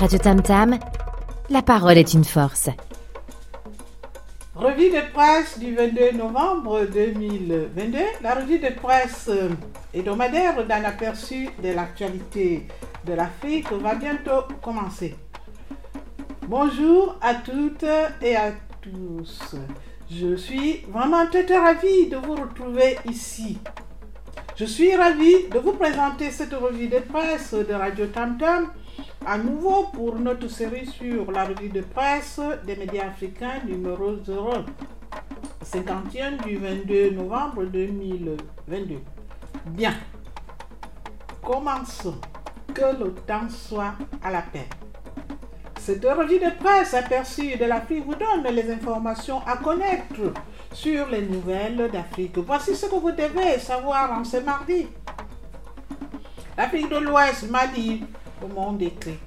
Radio Tam Tam, la parole est une force. Revue de presse du 22 novembre 2022. La revue de presse hebdomadaire d'un aperçu de l'actualité de l'Afrique va bientôt commencer. Bonjour à toutes et à tous. Je suis vraiment très ravie de vous retrouver ici. Je suis ravie de vous présenter cette revue de presse de Radio Tam Tam à nouveau pour notre série sur la revue de presse des médias africains numéro 0 51 du 22 novembre 2022. Bien, commençons. Que le temps soit à la paix. Cette revue de presse aperçue de l'Afrique vous donne les informations à connaître sur les nouvelles d'Afrique. Voici ce que vous devez savoir en ce mardi. L'Afrique de l'Ouest, Mali, au monde écrit.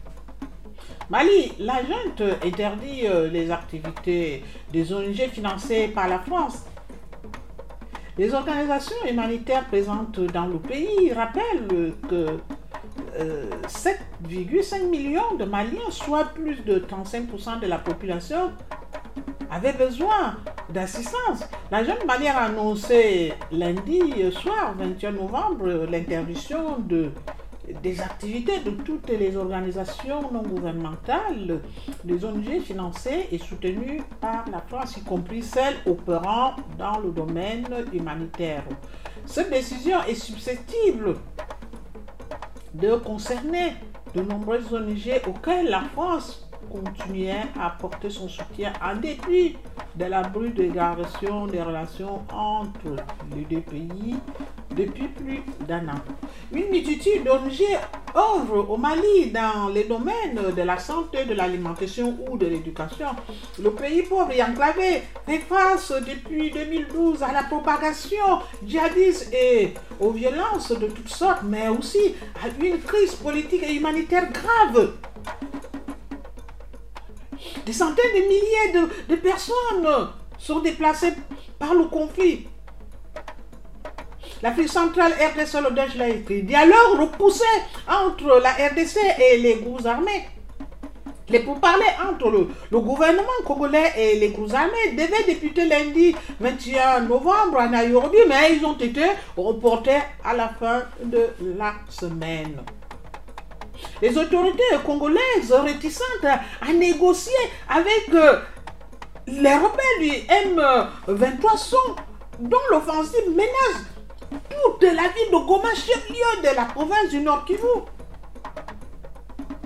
Mali, la junte interdit euh, les activités des ONG financées par la France. Les organisations humanitaires présentes dans le pays rappellent que 7,5 millions de Maliens, soit plus de 35% de la population, avaient besoin d'assistance. La jeune malienne a annoncé lundi soir, 21 novembre, l'interdiction de des activités de toutes les organisations non gouvernementales, des ONG financées et soutenues par la France, y compris celles opérant dans le domaine humanitaire. Cette décision est susceptible de concerner de nombreuses ONG auxquelles la France continuait à apporter son soutien en dépit de la brute des relations entre les deux pays depuis plus d'un an. Une multitude d'ONG œuvrent au Mali dans les domaines de la santé, de l'alimentation ou de l'éducation. Le pays pauvre et enclavé fait face depuis 2012 à la propagation djihadiste et aux violences de toutes sortes, mais aussi à une crise politique et humanitaire grave. Des centaines de milliers de, personnes sont déplacées par le conflit. L'Afrique centrale, RDC, le l'a écrit. Dialogue repoussé entre la RDC et les groupes armés. Les pourparlers entre le, le, gouvernement congolais et les groupes armés devaient débuter lundi 21 novembre à Nairobi, mais ils ont été reportés à la fin de la semaine. Les autorités congolaises réticentes à négocier avec euh, les rebelles du M23 sont, dont l'offensive menace toute la ville de Goma, chef-lieu de la province du Nord Kivu.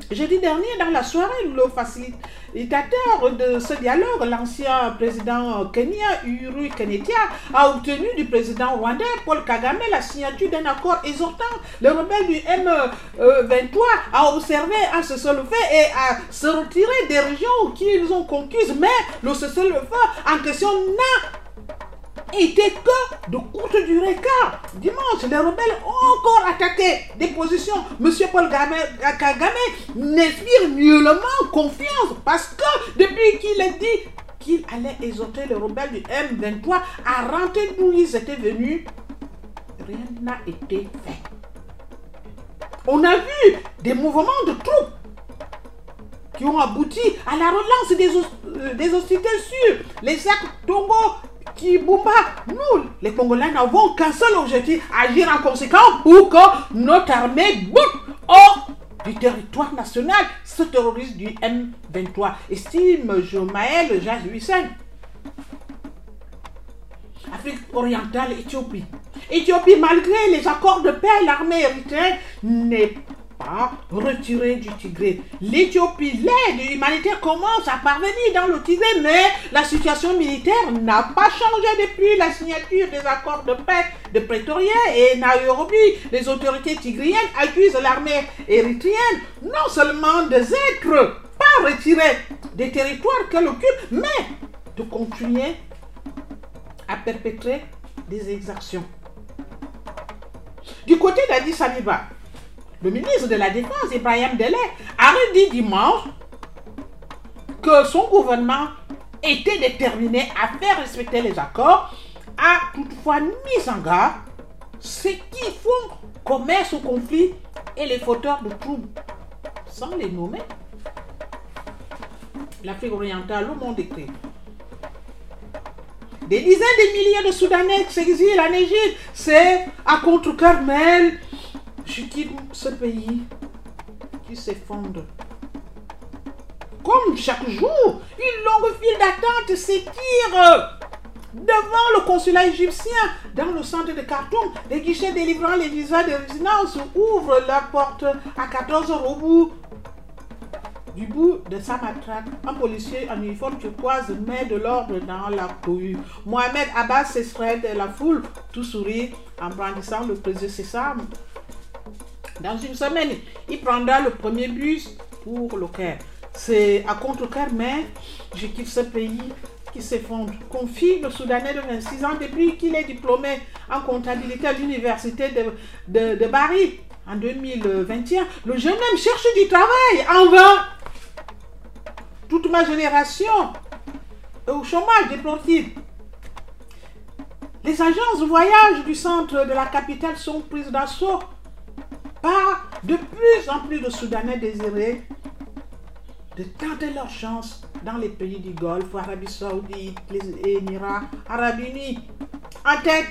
Jeudi dernier, dans la soirée, le facilitateur de ce dialogue, l'ancien président Kenya, Uru Kenetia, a obtenu du président rwandais Paul Kagame la signature d'un accord exhortant les rebelles du M23 à observer un cessez-le-feu et à se retirer des régions qu'ils ont conquises. Mais le cessez-le-feu en question n'a était que de courte durée car dimanche, les rebelles ont encore attaqué des positions. Monsieur Paul Kagame n'inspire nullement confiance parce que depuis qu'il a dit qu'il allait exhorter les rebelles du M23 à rentrer d'où ils étaient venus, rien n'a été fait. On a vu des mouvements de troupes qui ont abouti à la relance des, euh, hostilités sur les sacs Tongo Kibumba, nous, les Congolais, n'avons qu'un seul objectif, agir en conséquence pour que notre armée boute hors du territoire national ce terroriste du M23, estime Jomaël Jazz Afrique orientale, Éthiopie. Éthiopie, malgré les accords de paix, l'armée érythréenne n'est pas retiré du Tigré. L'Éthiopie, l'aide humanitaire commence à parvenir dans le Tigré, mais la situation militaire n'a pas changé depuis la signature des accords de paix de Pretoria et Nairobi. Les autorités tigriennes accusent l'armée érythréenne non seulement de s'être pas retirée des territoires qu'elle occupe, mais de continuer à perpétrer des exactions. Du côté d'Addis Abeba, le ministre de la Défense, Ibrahim Dele, a dit dimanche que son gouvernement était déterminé à faire respecter les accords, a toutefois mis en garde ceux qui font commerce au conflit et les fauteurs de troubles, sans les nommer, l'Afrique orientale, le monde écrit. Des dizaines de milliers de Soudanais s'exilent en Égypte. C'est à contre-cœur, je quitte ce pays qui s'effondre? Comme chaque jour, une longue file d'attente s'étire devant le consulat égyptien dans le centre de Khartoum. Les guichets délivrant les visas de résidence ouvrent leurs portes à 14 heures au bout du bout de sa matraque, un policier en uniforme turquoise met de l'ordre dans la cohue. Mohamed Abbas s'extrait de la foule, tout sourit, en brandissant le président Sésame. Dans une semaine, il prendra le premier bus pour le Caire. C'est à contre-cœur, mais je quitte ce pays qui s'effondre. Confie le Soudanais de 26 ans depuis qu'il est diplômé en comptabilité à l'université de, de, Paris en 2021. Le jeune homme cherche du travail en vain toute ma génération au chômage déportif. Les agences de voyage du centre de la capitale sont prises d'assaut par de plus en plus de Soudanais désirés de tenter leur chance dans les pays du Golfe, Arabie Saoudite, les Émirats Arabes Unis. En tête,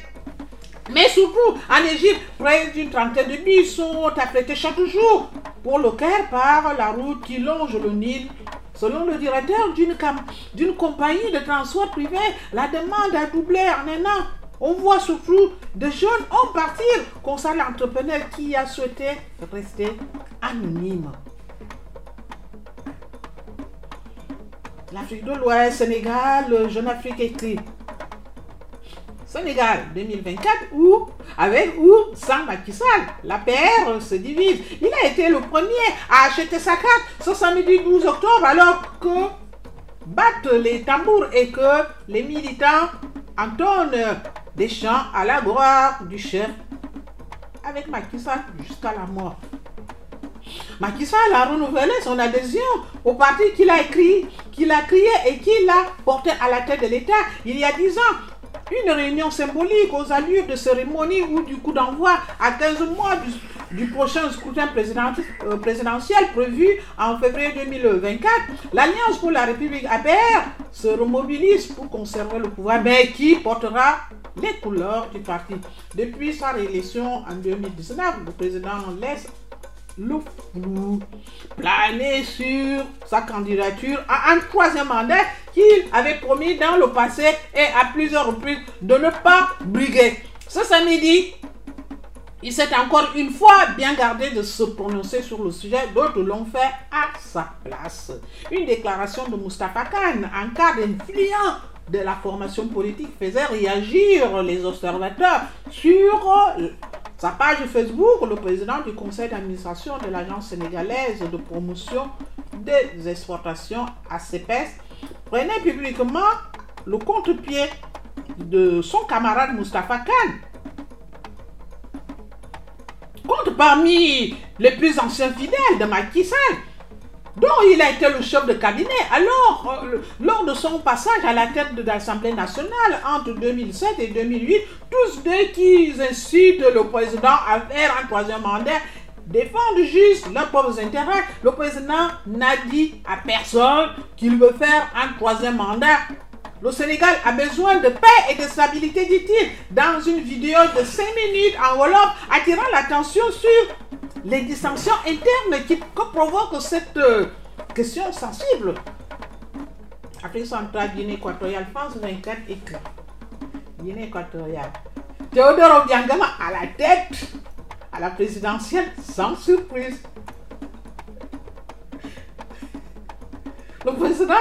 mais surtout en Égypte, près d'une trentaine de bus sont affrétés chaque jour pour le Caire par la route qui longe le Nil Selon le directeur d'une compagnie de transport privé, la demande a doublé en un an. On voit surtout de jeunes hommes partir, concernant l'entrepreneur qui a souhaité rester anonyme. L'Afrique de l'Ouest, Sénégal, Jeune Afrique écrit. Sénégal 2024 ou avec ou sans Macky La PR se divise. Il a été le premier à acheter sa carte ce samedi 12 octobre alors que battent les tambours et que les militants entonnent des chants à la gloire du chef avec Macky jusqu'à la mort. Macky a renouvelé son adhésion au parti qu'il a écrit, qu'il a créé et qu'il a porté à la tête de l'État il y a dix ans. Une réunion symbolique aux allures de cérémonie ou du coup d'envoi à 15 mois du, prochain scrutin euh, présidentiel prévu en février 2024, l'Alliance pour la République APR se remobilise pour conserver le pouvoir, mais qui portera les couleurs du parti. Depuis sa réélection en 2019, le président laisse le flou planer sur sa candidature à un troisième mandat qu'il avait promis dans le passé et à plusieurs reprises de ne pas briguer. Ce samedi, il s'est encore une fois bien gardé de se prononcer sur le sujet, d'autres l'ont fait à sa place. Une déclaration de Mustafa Khan, en cas d'influence de la formation politique, faisait réagir les observateurs sur sa page Facebook, le président du conseil d'administration de l'agence sénégalaise de promotion des exportations ACPS prenait publiquement le contre-pied de son camarade Mustafa Khan. Compte parmi les plus anciens fidèles de Macky Sall dont il a été le chef de cabinet. Alors, euh, lors de son passage à la tête de l'Assemblée nationale entre 2007 et 2008, tous deux qui incitent le président à faire un troisième mandat défendent juste leurs propres intérêts. Le président n'a dit à personne qu'il veut faire un troisième mandat. Le Sénégal a besoin de paix et de stabilité, dit-il, dans une vidéo de 5 minutes en Wolof, attirant l'attention sur les dissensions internes qui, provoquent cette euh, question sensible. Afrique centrale, Guinée équatoriale, France 24 écrit. Guinée équatoriale. Théodore Obiangama à la tête à la présidentielle sans surprise. Le président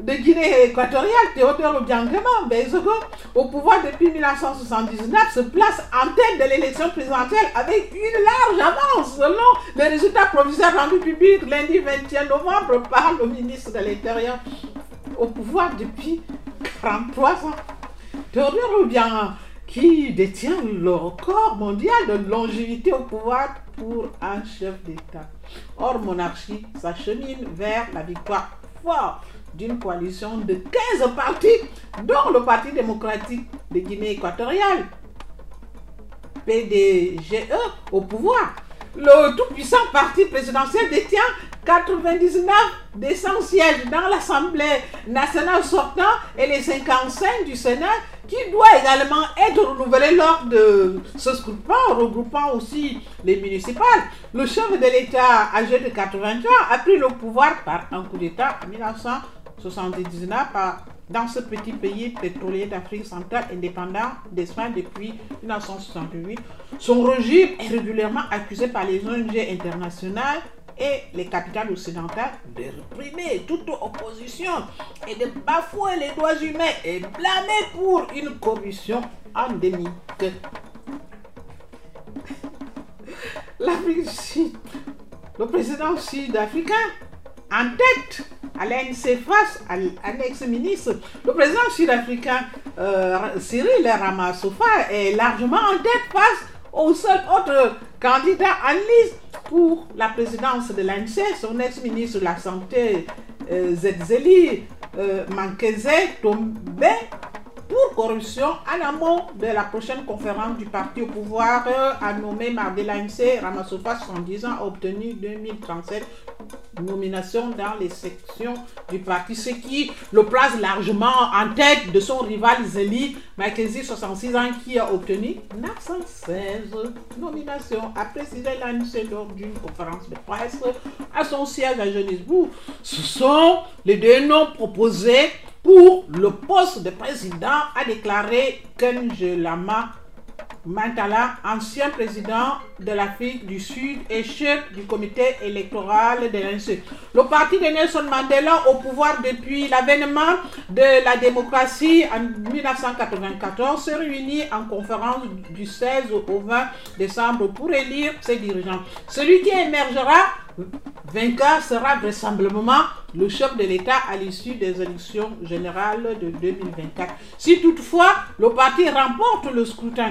de Guinée équatoriale, Théodore Obiangama Bezogo, au pouvoir depuis 1979, se place en tête de l'élection présidentielle avec une large avance selon les résultats provisoires rendus publics lundi 21 novembre par le ministre de l'Intérieur au pouvoir depuis 43 ans. Théodore Obiangama, qui détient le record mondial de longévité au pouvoir pour un chef d'État? Or, monarchie s'achemine vers la victoire forte d'une coalition de 15 partis, dont le Parti démocratique de Guinée équatoriale, PDGE, au pouvoir. Le tout-puissant parti présidentiel détient 99 des 100 sièges dans l'Assemblée nationale sortant et les 55 du Sénat qui doit également être renouvelé lors de ce scrutin, regroupant aussi les municipales. Le chef de l'État, âgé de 80 ans, a pris le pouvoir par un coup d'État en 1979 dans ce petit pays pétrolier d'Afrique centrale indépendant d'Espagne depuis 1968. Son régime est régulièrement accusé par les ONG internationales et les capitales occidentales de réprimer toute opposition et de bafouer les droits humains et blâmer pour une corruption endémique. L'Afrique le président sud-africain en tête à l'ANC face à l'ex-ministre, le président sud-africain euh, Cyril Ramaphosa est largement en tête face au seul autre candidat en liste pour la présidence de l'ANC, son ex-ministre de la Santé, euh, Zedzeli euh, Tombe, pour corruption en amont de la prochaine conférence du parti au pouvoir euh, a nommé mardi l'ANC Ramassofa 70 ans a obtenu 2037 nominations dans les sections du parti, ce qui le place largement en tête de son rival Zeli Mackenzie 66 ans qui a obtenu 916 nominations, a précisé l'ANC lors d'une conférence de presse à son siège à Johannesburg. Ce sont les deux noms proposés pour le poste de président, a déclaré Ken Lama Mantala, ancien président de l'Afrique du Sud et chef du comité électoral de l'ANC. Le parti de Nelson Mandela au pouvoir depuis l'avènement de la démocratie en 1994 se réunit en conférence du 16 au 20 décembre pour élire ses dirigeants. Celui qui émergera vainqueur sera vraisemblablement le chef de l'État à l'issue des élections générales de 2024. Si toutefois le parti remporte le scrutin,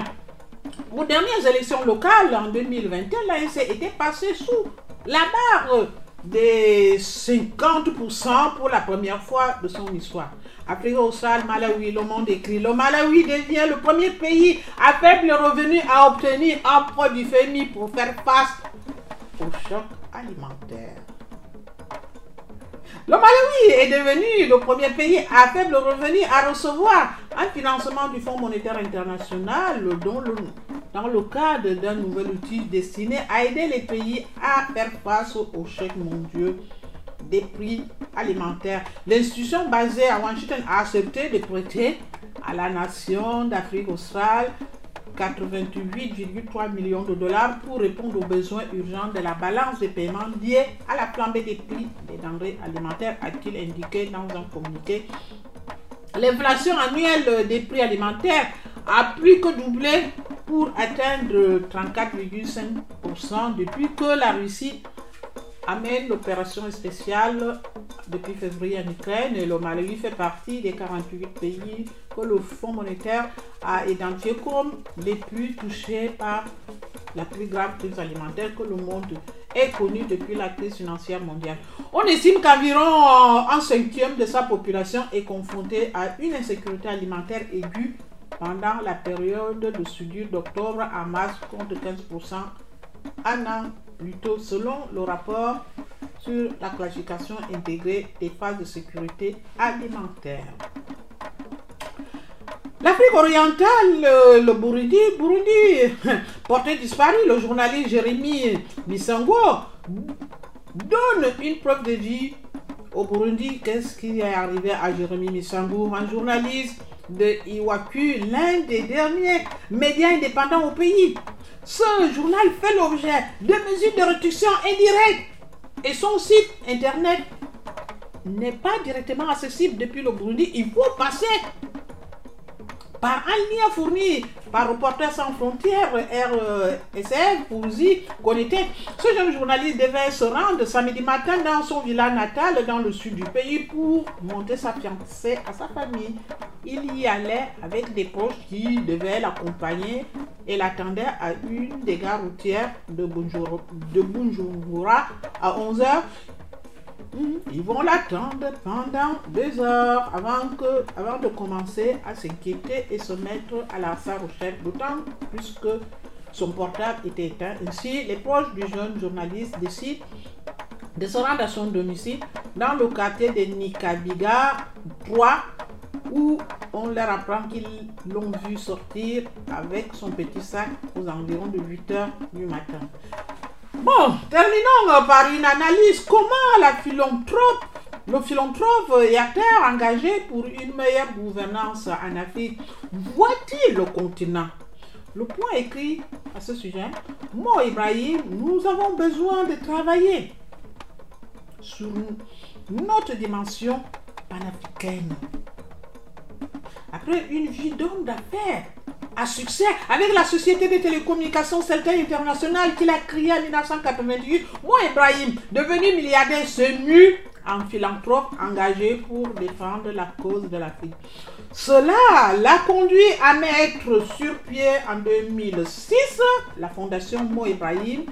aux dernières élections locales en 2021, l'ANC était passé sous la barre des 50% pour la première fois de son histoire. Afrique australe, Malawi, le monde écrit. Le Malawi devient le premier pays à faible revenu à obtenir un produit FMI pour faire face au choc alimentaire. Le Malawi est devenu le premier pays à faible revenu à recevoir un financement du Fonds monétaire international dont le, dans le cadre d'un nouvel outil destiné à aider les pays à faire face aux chocs mondiaux des prix alimentaires. L'institution basée à Washington a accepté de prêter à la nation d'Afrique australe 88,3 millions de dollars pour répondre aux besoins urgents de la balance des paiements liés à la flambée des prix des denrées alimentaires, a-t-il indiqué dans un communiqué. L'inflation annuelle des prix alimentaires a plus que doublé pour atteindre 34,5% depuis que la Russie amène l'opération spéciale depuis février en Ukraine et le Malawi fait partie des 48 pays que le Fonds monétaire a identifié comme les plus touchés par la plus grave crise alimentaire que le monde ait connue depuis la crise financière mondiale. On estime qu'environ un cinquième de sa population est confrontée à une insécurité alimentaire aiguë pendant la période de soudure d'octobre à mars contre 15% un an plus tôt selon le rapport sur la classification intégrée des phases de sécurité alimentaire. L'Afrique orientale, le Burundi, Burundi, porté disparu, le journaliste Jérémy Misango donne une preuve de vie au Burundi. Qu'est-ce qui est arrivé à Jérémy Misango, un journaliste de Iwaku, l'un des derniers médias indépendants au pays. Ce journal fait l'objet de mesures de réduction indirectes et son site internet n'est pas directement accessible depuis le Burundi. Il faut passer par un lien fourni par Reporters sans frontières, RSF, pour y connecter. Ce jeune journaliste devait se rendre samedi matin dans son village natal dans le sud du pays pour monter sa fiancée à sa famille. Il y allait avec des proches qui devaient l'accompagner et l'attendaient à une des gares routières de Bunjura à 11h. Ils vont l'attendre pendant deux heures avant, que, avant de commencer à s'inquiéter et se mettre à la sa recherche, d'autant plus que son portable était éteint. Ainsi, les proches du jeune journaliste décident de se rendre à son domicile dans le quartier de Nikabiga 3 où on leur apprend qu'ils l'ont vu sortir avec son petit sac aux environs de 8 heures du matin. Bon, terminons par une analyse. Comment la philanthrope, le philanthrope et acteur engagé pour une meilleure gouvernance en Afrique? Voit-il le continent? Le point écrit à ce sujet, moi Ibrahim, nous avons besoin de travailler sur notre dimension panafricaine. Après une vie d'homme d'affaires à succès avec la société de télécommunications Celtel International qu'il a créée en 1988, moi Ibrahim, devenu milliardaire, se mue en philanthrope engagé pour défendre la cause de l'Afrique. Cela l'a conduit à mettre sur pied en 2006 la fondation Mo Ibrahim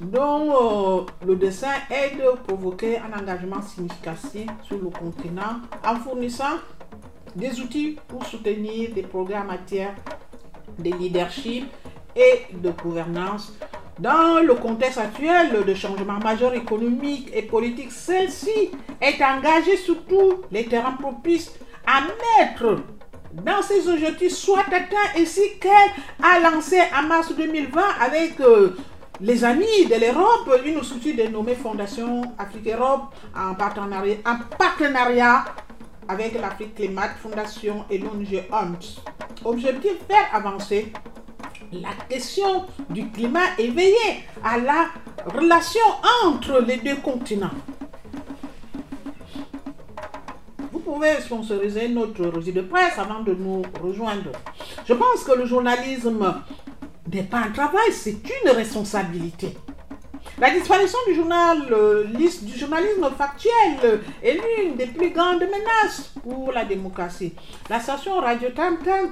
dont euh, le dessin est de provoquer un engagement significatif sur le continent en fournissant des outils pour soutenir des programmes en matière de leadership et de gouvernance. Dans le contexte actuel de changement majeur économique et politique, celle-ci est engagée sur tous les terrains propices à mettre dans ses objectifs soit atteints ainsi qu'elle a lancé en mars 2020 avec euh, les amis de l'Europe, une structure dénommée Fondation Afrique-Europe en partenariat, en partenariat avec l'Afrique Climat Fondation et l'ONG OMS. Objectif faire avancer la question du climat et veiller à la relation entre les deux continents. Vous pouvez sponsoriser notre réseau de presse avant de nous rejoindre. Je pense que le journalisme n'est pas un travail, c'est une responsabilité. La disparition du, journal, euh, du journalisme factuel est l'une des plus grandes menaces pour la démocratie. La station Radio Tantan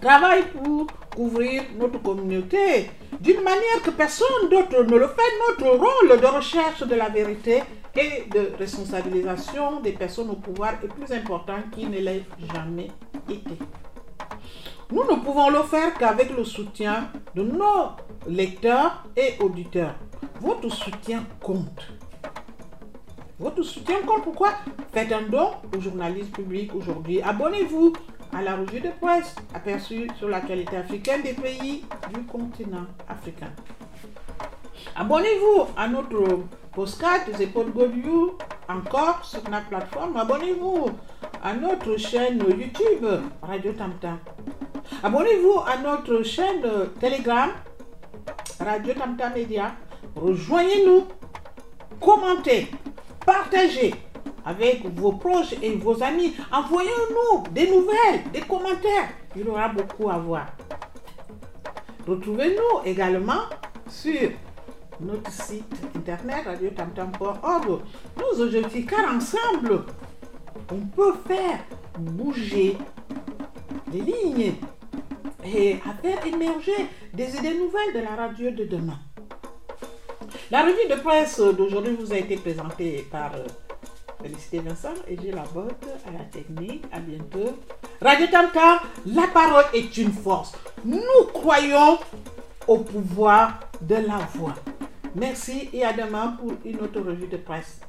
travaille pour couvrir notre communauté d'une manière que personne d'autre ne le fait. Notre rôle de recherche de la vérité et de responsabilisation des personnes au pouvoir est plus important qu'il ne l'a jamais été. Nous ne pouvons le faire qu'avec le soutien de nos lecteurs et auditeurs. Votre soutien compte. Votre soutien compte pourquoi? Faites un don aux journalistes publics aujourd'hui. Abonnez-vous à la revue de presse aperçue sur l'actualité africaine des pays du continent africain. Abonnez-vous à notre postcard des You encore sur notre plateforme. Abonnez-vous à notre chaîne YouTube Radio Tamtam. Abonnez-vous à notre chaîne Telegram Radio Tamtam Media. Rejoignez-nous, commentez, partagez avec vos proches et vos amis. Envoyez-nous des nouvelles, des commentaires. Il y aura beaucoup à voir. Retrouvez-nous également sur notre site internet radiotamtam.org. Nous aujourd'hui, car ensemble, on peut faire bouger les lignes et faire émerger des idées nouvelles de la radio de demain. La revue de presse d'aujourd'hui vous a été présentée par euh, Félicité Vincent et j'ai la botte à la technique. À bientôt. Radio Tamtam, la parole est une force. Nous croyons au pouvoir de la voix. Merci et à demain pour une autre revue de presse.